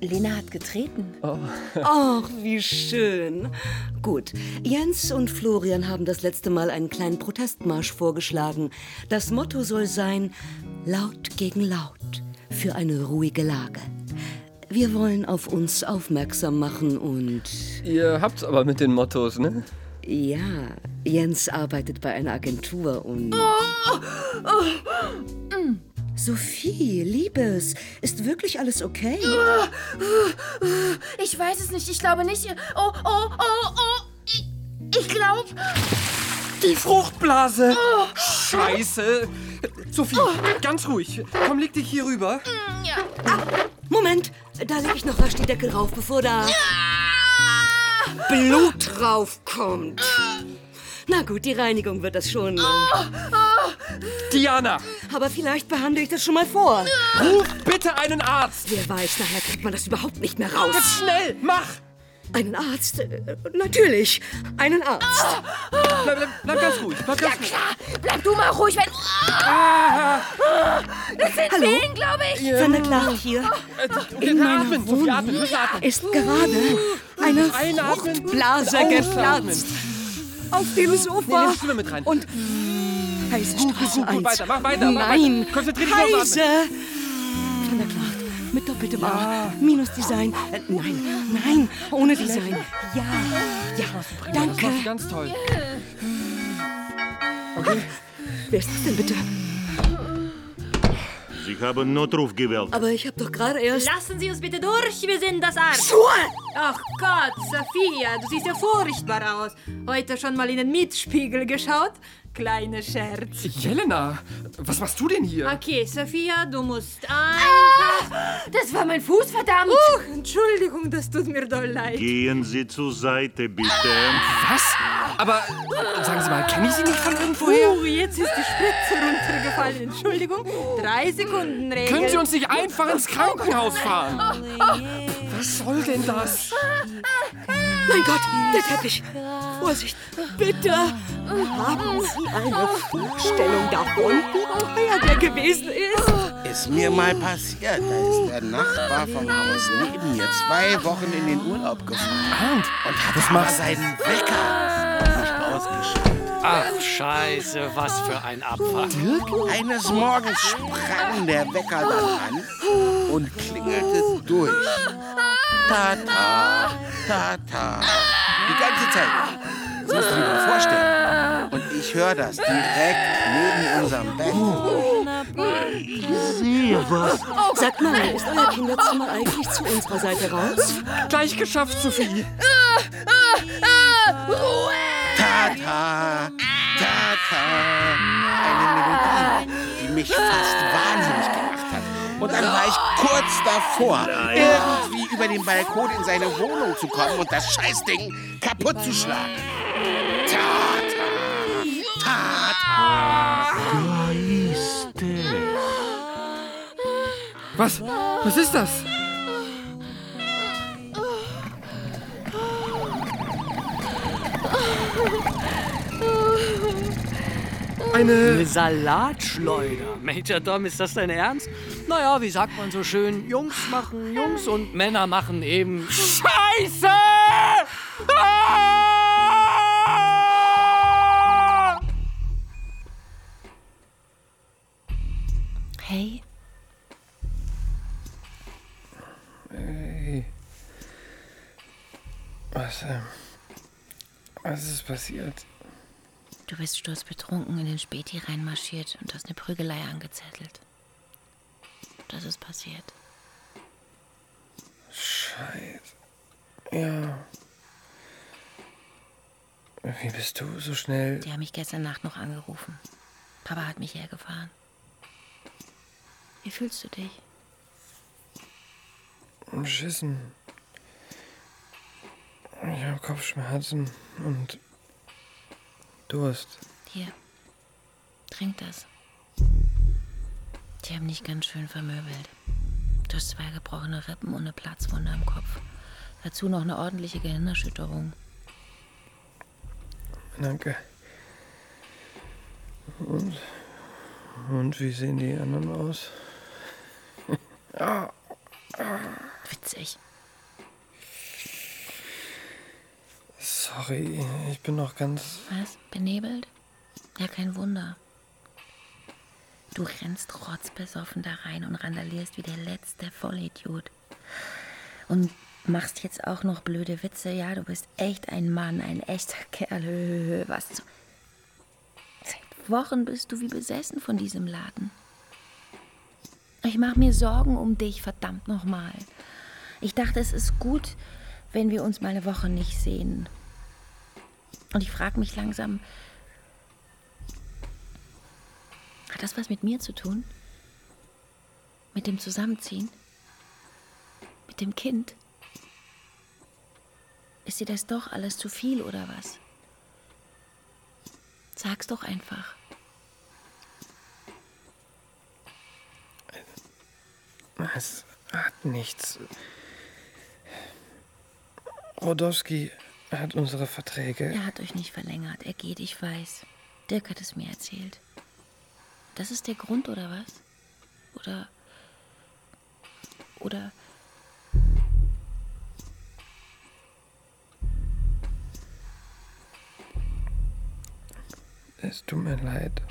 V: Lena hat getreten.
D: Oh.
R: Ach, wie schön. Gut, Jens und Florian haben das letzte Mal einen kleinen Protestmarsch vorgeschlagen. Das Motto soll sein, laut gegen laut, für eine ruhige Lage. Wir wollen auf uns aufmerksam machen und...
D: Ihr habt's aber mit den Mottos, ne?
R: Ja, Jens arbeitet bei einer Agentur und... Sophie, Liebes, ist wirklich alles okay?
E: Ich weiß es nicht. Ich glaube nicht. Oh, oh, oh, oh. Ich, ich glaube.
D: Die Fruchtblase! Scheiße! Sophie, ganz ruhig. Komm, leg dich hier rüber.
E: Ja.
R: Moment, da lege ich noch rasch die Decke rauf, bevor da Blut draufkommt. Na gut, die Reinigung wird das schon. äh,
D: Diana,
R: Aber vielleicht behandle ich das schon mal vor.
D: ruf bitte einen Arzt!
R: Wer weiß, nachher kriegt man das überhaupt nicht mehr raus.
D: Jetzt schnell, mach!
R: Einen Arzt? Äh, Natürlich, einen Arzt.
D: Bleib, bleib, bleib ganz ruhig, bleib ganz ruhig.
E: Bleib du mal ruhig, wenn.
D: Ah,
E: Das sind
R: Hallo?
E: Wehen, glaube ich.
R: Van der Klacht hier.
D: äh,
R: In meiner
D: atmen, Sophie,
R: Wohnung
D: atmen, müssen atmen.
R: ist gerade eine
D: Einatmen.
R: Fruchtblase geplatzt. Auf dem
D: Nee,
R: Sofa.
D: Stimme mit rein.
R: Und Heise
D: Gut,
R: Straße
D: gut, gut,
R: 1.
D: weiter, mach weiter, mach
R: Nein,
D: weiter. Konzentrier dich
R: der Klacht. Mit doppeltem A. Minus Design. Äh, nein, nein, ohne Design. Ja, ja, danke.
D: Das ganz toll.
R: Wer ist das denn bitte?
N: Sie haben Notruf gewählt.
R: Aber ich habe doch gerade erst...
O: Lassen Sie uns bitte durch, wir sind das Arzt.
R: Schuhe!
O: Ach Gott, Sophia, du siehst ja furchtbar aus. Heute schon mal in den Mietspiegel geschaut? Kleiner Scherz.
D: Jelena, was machst du denn hier?
O: Okay, Sophia, du musst einfach...
E: Das war mein Fuß, verdammt.
O: Uh, Entschuldigung, das tut mir doll leid.
N: Gehen Sie zur Seite, bitte.
D: Was? Aber sagen Sie mal, kenne ich Sie nicht von irgendwoher?
O: Uh, jetzt ist die Spitze runtergefallen. Entschuldigung, drei Sekunden Regel.
D: Können Sie uns nicht einfach ins Krankenhaus fahren? Was soll denn das?
R: Mein Gott, der Teppich. Vorsicht, bitte. Haben Sie eine Vorstellung davon, wie teuer der gewesen ist?
I: Ist mir mal passiert. Da ist der Nachbar vom Haus neben mir zwei Wochen in den Urlaub gefahren. und hat
D: machst du?
I: seinen Wecker nicht ausgeschaltet.
G: Ach, scheiße, was für ein Abfuck.
I: Eines Morgens sprang der Wecker dann an und klingelte durch. Ta ta, ta ta. Die ganze Zeit. Das musst du dir mal vorstellen. Und ich höre das direkt neben unserem Bett.
R: Ich sehe was. Sagt mal, ist euer Kinderzimmer eigentlich zu unserer Seite raus?
D: Gleich geschafft, Sophie.
W: Ruhe!
I: Ta ta, ta ta. Eine Melodie, die mich fast wahnsinnig gemacht. Und dann war ich kurz davor, irgendwie über den Balkon in seine Wohnung zu kommen und das Scheißding kaputt zu schlagen. Ta ta, ta ta.
D: Da ist es. Was? Was ist das? Eine...
G: Eine Salatschleuder. Major Dom, ist das dein Ernst? Naja, wie sagt man so schön? Jungs machen Jungs und Männer machen eben.
D: Scheiße!
E: Hey,
D: Hey. Was, ähm, was ist passiert?
E: Du bist sturzbetrunken in den Späti reinmarschiert und hast eine Prügelei angezettelt. Das ist passiert.
D: Scheiße. Ja. Wie bist du so schnell?
E: Die haben mich gestern Nacht noch angerufen. Papa hat mich hergefahren. Wie fühlst du dich?
D: Beschissen. Ich habe Kopfschmerzen und Durst.
E: Hier, trink das. Die haben dich ganz schön vermöbelt. Du hast zwei gebrochene Rippen und eine Platzwunde am Kopf. Dazu noch eine ordentliche Gehirnerschütterung.
D: Danke. Und, und wie sehen die anderen aus? ah,
E: Witzig.
D: Sorry, ich bin noch ganz.
E: Was? Benebelt? Ja, kein Wunder. Du rennst rotzbesoffen da rein und randalierst wie der letzte Vollidiot. Und machst jetzt auch noch blöde Witze. Ja, du bist echt ein Mann, ein echter Kerl. Was? Seit Wochen bist du wie besessen von diesem Laden. Ich mache mir Sorgen um dich, verdammt nochmal. Ich dachte, es ist gut, wenn wir uns mal eine Woche nicht sehen. Und ich frage mich langsam, hat das was mit mir zu tun? Mit dem Zusammenziehen? Mit dem Kind? Ist dir das doch alles zu viel oder was? Sag's doch einfach.
D: Es hat nichts. Rodowski hat unsere Verträge.
E: Er hat euch nicht verlängert. Er geht, ich weiß. Dirk hat es mir erzählt. Das ist der Grund, oder was? Oder. Oder.
D: Es tut mir leid.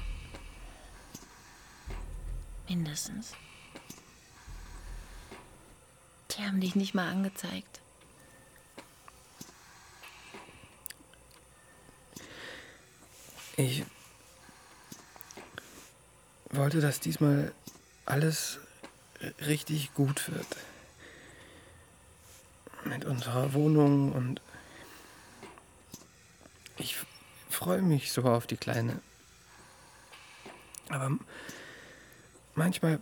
E: Mindestens. Die haben dich nicht mal angezeigt.
D: Ich wollte, dass diesmal alles richtig gut wird. Mit unserer Wohnung und ich freue mich so auf die Kleine. Aber manchmal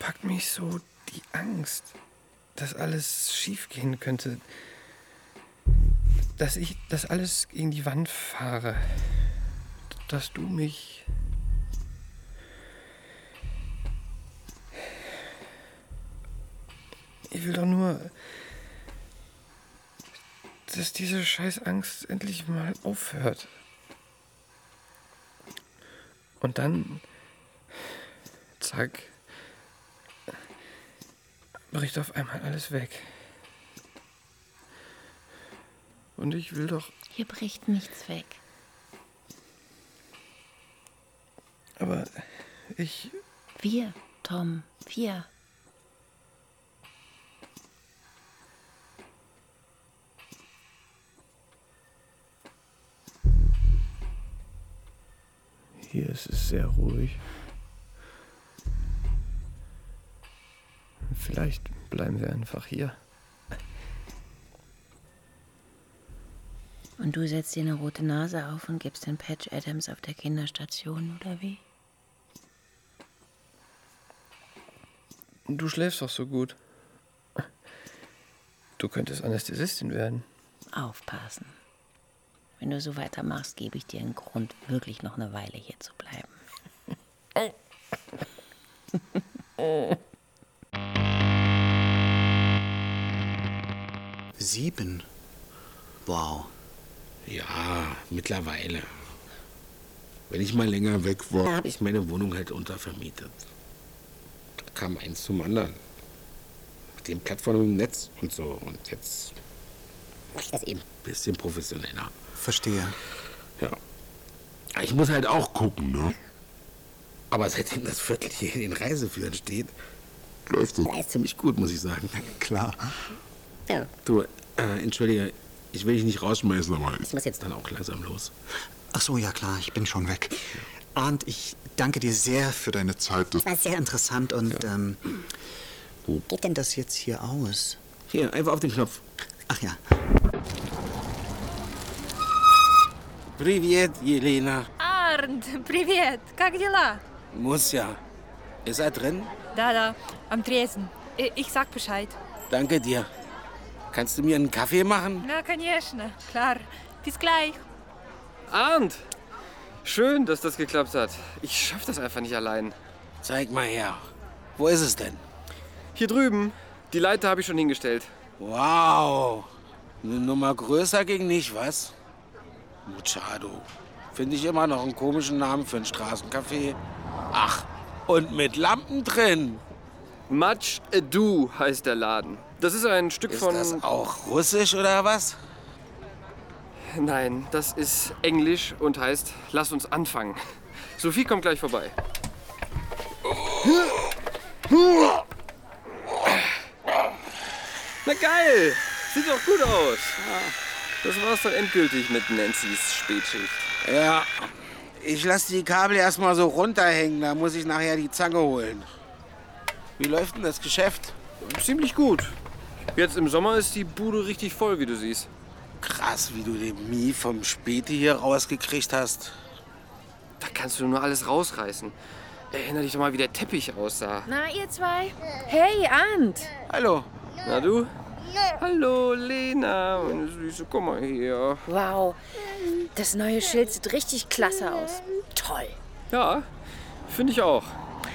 D: packt mich so die Angst, dass alles schiefgehen könnte. Dass ich das alles gegen die Wand fahre. Dass du mich. Ich will doch nur dass diese scheiß Angst endlich mal aufhört. Und dann, zack, bricht auf einmal alles weg. Und ich will doch,
E: Hier bricht nichts weg.
D: Aber ich,
E: Wir, Tom, wir.
D: hier ist es sehr ruhig. Vielleicht bleiben wir einfach hier.
E: Und du setzt dir eine rote Nase auf und gibst den Patch Adams auf der Kinderstation, oder wie?
D: Du schläfst doch so gut. Du könntest Anästhesistin werden.
E: Aufpassen. Wenn du so weitermachst, gebe ich dir einen Grund, wirklich noch eine Weile hier zu bleiben.
J: Sieben? Wow.
I: Ja, mittlerweile. Wenn ich mal länger weg war, habe ich meine Wohnung halt untervermietet. Kam eins zum anderen. Mit den Plattformen im Netz und so. Und jetzt mache ich das eben ein bisschen professioneller.
J: Verstehe.
I: Ja. Ich muss halt auch gucken, ne? Aber seitdem das Viertel hier in den Reiseführern steht, läuft es ziemlich gut, muss ich sagen.
J: Klar.
I: Ja. Du, äh, entschuldige, ich will dich nicht rausschmeißen, aber ich muss jetzt dann auch langsam los.
J: Ach so, ja klar, ich bin schon weg. Arndt, ich danke dir sehr für deine Zeit. Das war sehr interessant und ähm, wie geht denn das jetzt hier aus?
I: Hier, einfach auf den Knopf.
J: Ach ja.
I: Привет, Jelena.
O: Arndt, привет. Как дела?
I: Muss ja. Ist er drin?
O: Da, da, am Tresen. I- Ich sag Bescheid.
I: Danke dir. Kannst du mir einen Kaffee machen?
O: Na, конечно. Klar. Bis gleich.
D: Arndt! Schön, dass das geklappt hat. Ich schaff das einfach nicht allein.
I: Zeig mal her. Wo ist es denn?
D: Hier drüben. Die Leiter habe ich schon hingestellt.
I: Wow. Eine Nummer größer ging nicht, was? Muchado. Finde ich immer noch einen komischen Namen für ein Straßencafé. Ach, und mit Lampen drin.
D: Much Ado heißt der Laden. Das ist ein Stück
I: Ist
D: von.
I: das auch russisch oder was?
D: Nein, das ist Englisch und heißt Lass uns anfangen. Sophie kommt gleich vorbei. Na geil! Sieht doch gut aus. Das war's doch endgültig mit Nancy's Spätschicht.
I: Ja. Ich lasse die Kabel erstmal so runterhängen, da muss ich nachher die Zange holen. Wie läuft denn das Geschäft?
D: Ziemlich gut. Jetzt im Sommer ist die Bude richtig voll, wie du siehst.
I: Krass, wie du den Mie vom Späti hier rausgekriegt hast.
D: Da kannst du nur alles rausreißen. Erinner dich doch mal, wie der Teppich aussah.
E: Na, ihr zwei? Hey, Arndt.
I: Hallo.
D: Na du? Hallo, Lena, meine Süße, komm mal her.
E: Wow, das neue Schild sieht richtig klasse aus. Toll.
D: Ja, finde ich auch.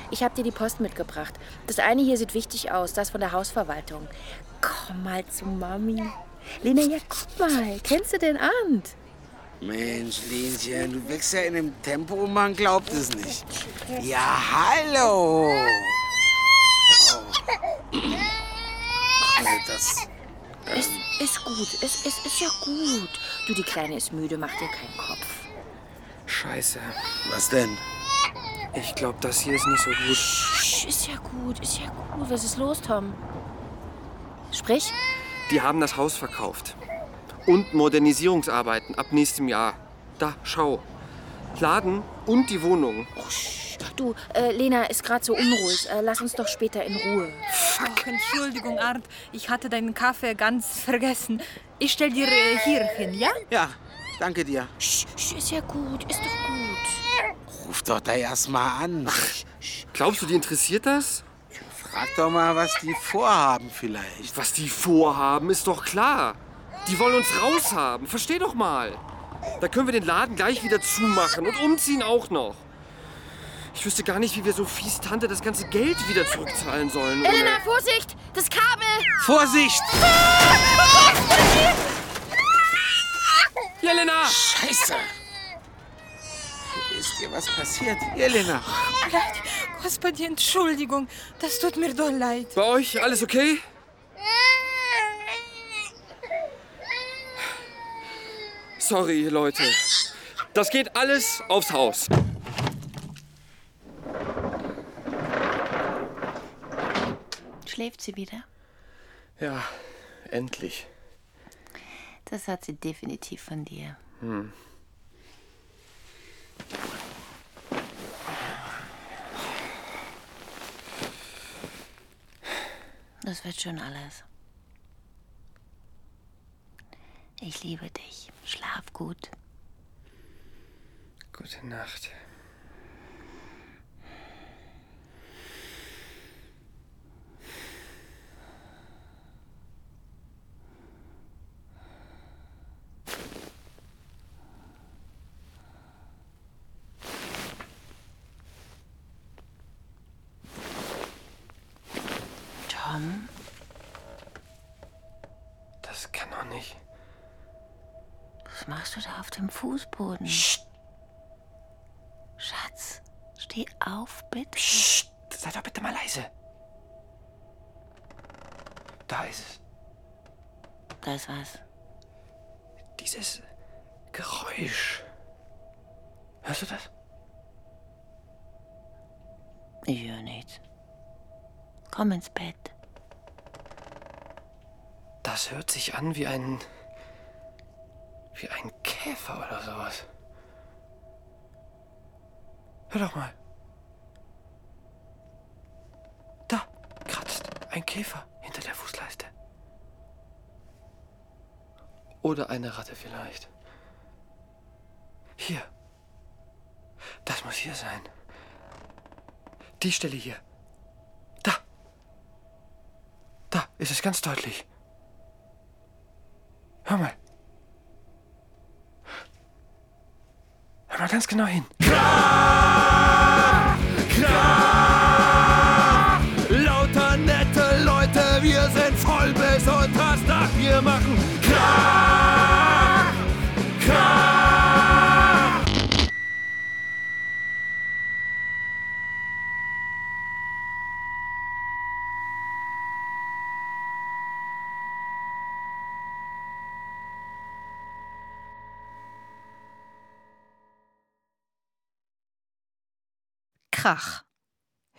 E: Ich habe dir die Post mitgebracht. Das eine hier sieht wichtig aus, das von der Hausverwaltung. Komm mal zu Mami. Lena, ja, guck mal. Kennst du den Arndt?
I: Mensch, Lenchen, du wächst ja in einem Tempo, man glaubt es nicht. Ja, hallo. Oh. Nee, das.
E: Ist, ist gut. Es, es ist ja gut. Du, die Kleine ist müde. Mach dir keinen Kopf.
D: Scheiße.
I: Was denn?
D: Ich glaube, das hier ist nicht so gut.
E: Sch, ist ja gut. Ist ja gut. Was ist los, Tom? Sprich.
D: Die haben das Haus verkauft. Und Modernisierungsarbeiten ab nächstem Jahr. Da, schau. Laden und die Wohnung.
E: Du, äh, Lena ist gerade so unruhig. Äh, lass uns doch später in Ruhe.
O: Ach, Entschuldigung, Arndt. Ich hatte deinen Kaffee ganz vergessen. Ich stell dir äh, hier hin, ja?
I: Ja, danke dir.
E: Sch, sch, ist ja gut. Ist doch gut.
I: Ruf doch da erst mal an.
D: Glaubst du, die interessiert das?
I: Frag doch mal, was die vorhaben vielleicht.
D: Was die vorhaben, ist doch klar. Die wollen uns raushaben. Versteh doch mal. Da können wir den Laden gleich wieder zumachen und umziehen auch noch. Ich wüsste gar nicht, wie wir Sophies Tante das ganze Geld wieder zurückzahlen sollen.
E: Elena, Vorsicht! Das Kabel!
I: Vorsicht! Scheiße! Ist dir was passiert, Jelena?
O: Leid, Господи, Entschuldigung. Das tut mir doch leid.
D: Bei euch alles okay? Sorry, Leute. Das geht alles aufs Haus.
E: Schläft sie wieder?
D: Ja, endlich.
E: Das hat sie definitiv von dir.
D: Hm.
E: Das wird schon alles. Ich liebe dich. Schlaf gut.
D: Gute Nacht.
E: Tom?
D: Das kann doch nicht.
E: Was machst du da auf dem Fußboden? Psst. Schatz, steh auf, bitte.
D: Psst. Sei doch bitte mal leise. Da ist es.
E: Da ist was.
D: Dieses Geräusch. Hörst du das?
E: Ich höre nichts. Komm ins Bett.
D: Das hört sich an wie ein. wie ein Käfer oder sowas. Hör doch mal. Da kratzt ein Käfer hinter der Fußleiste. Oder eine Ratte vielleicht. Hier. Das muss hier sein. Die Stelle hier. Da. Da ist es ganz deutlich. Hör mal. Ganz genau hin.
X: Lauter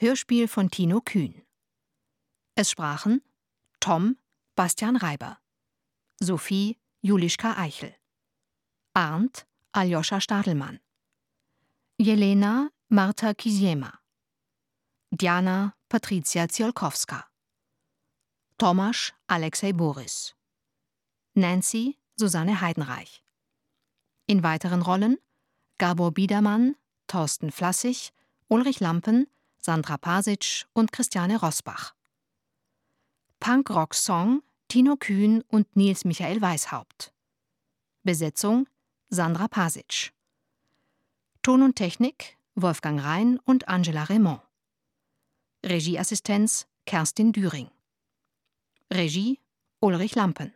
Y: Hörspiel von Tino Kühn. Es sprachen Tom Bastian Reiber, Sophie Julischka Eichel, Arndt Aljoscha Stadelmann, Jelena Marta Kisiema, Diana Patricia Ziolkowska, Tomasz Alexei Boris, Nancy Susanne Heidenreich. In weiteren Rollen Gabor Biedermann, Thorsten Flassig, Ulrich Lampen, Sandra Pasic und Christiane Rosbach. Punk-Rock-Song Tino Kühn und Nils Michael Weishaupt. Besetzung Sandra Pasic. Ton und Technik Wolfgang Rhein und Angela Raymond. Regieassistenz Kerstin Düring. Regie Ulrich Lampen.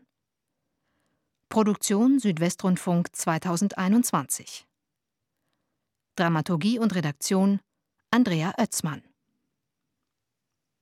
Y: Produktion Südwestrundfunk 2021. Dramaturgie und Redaktion Andrea Oetzmann.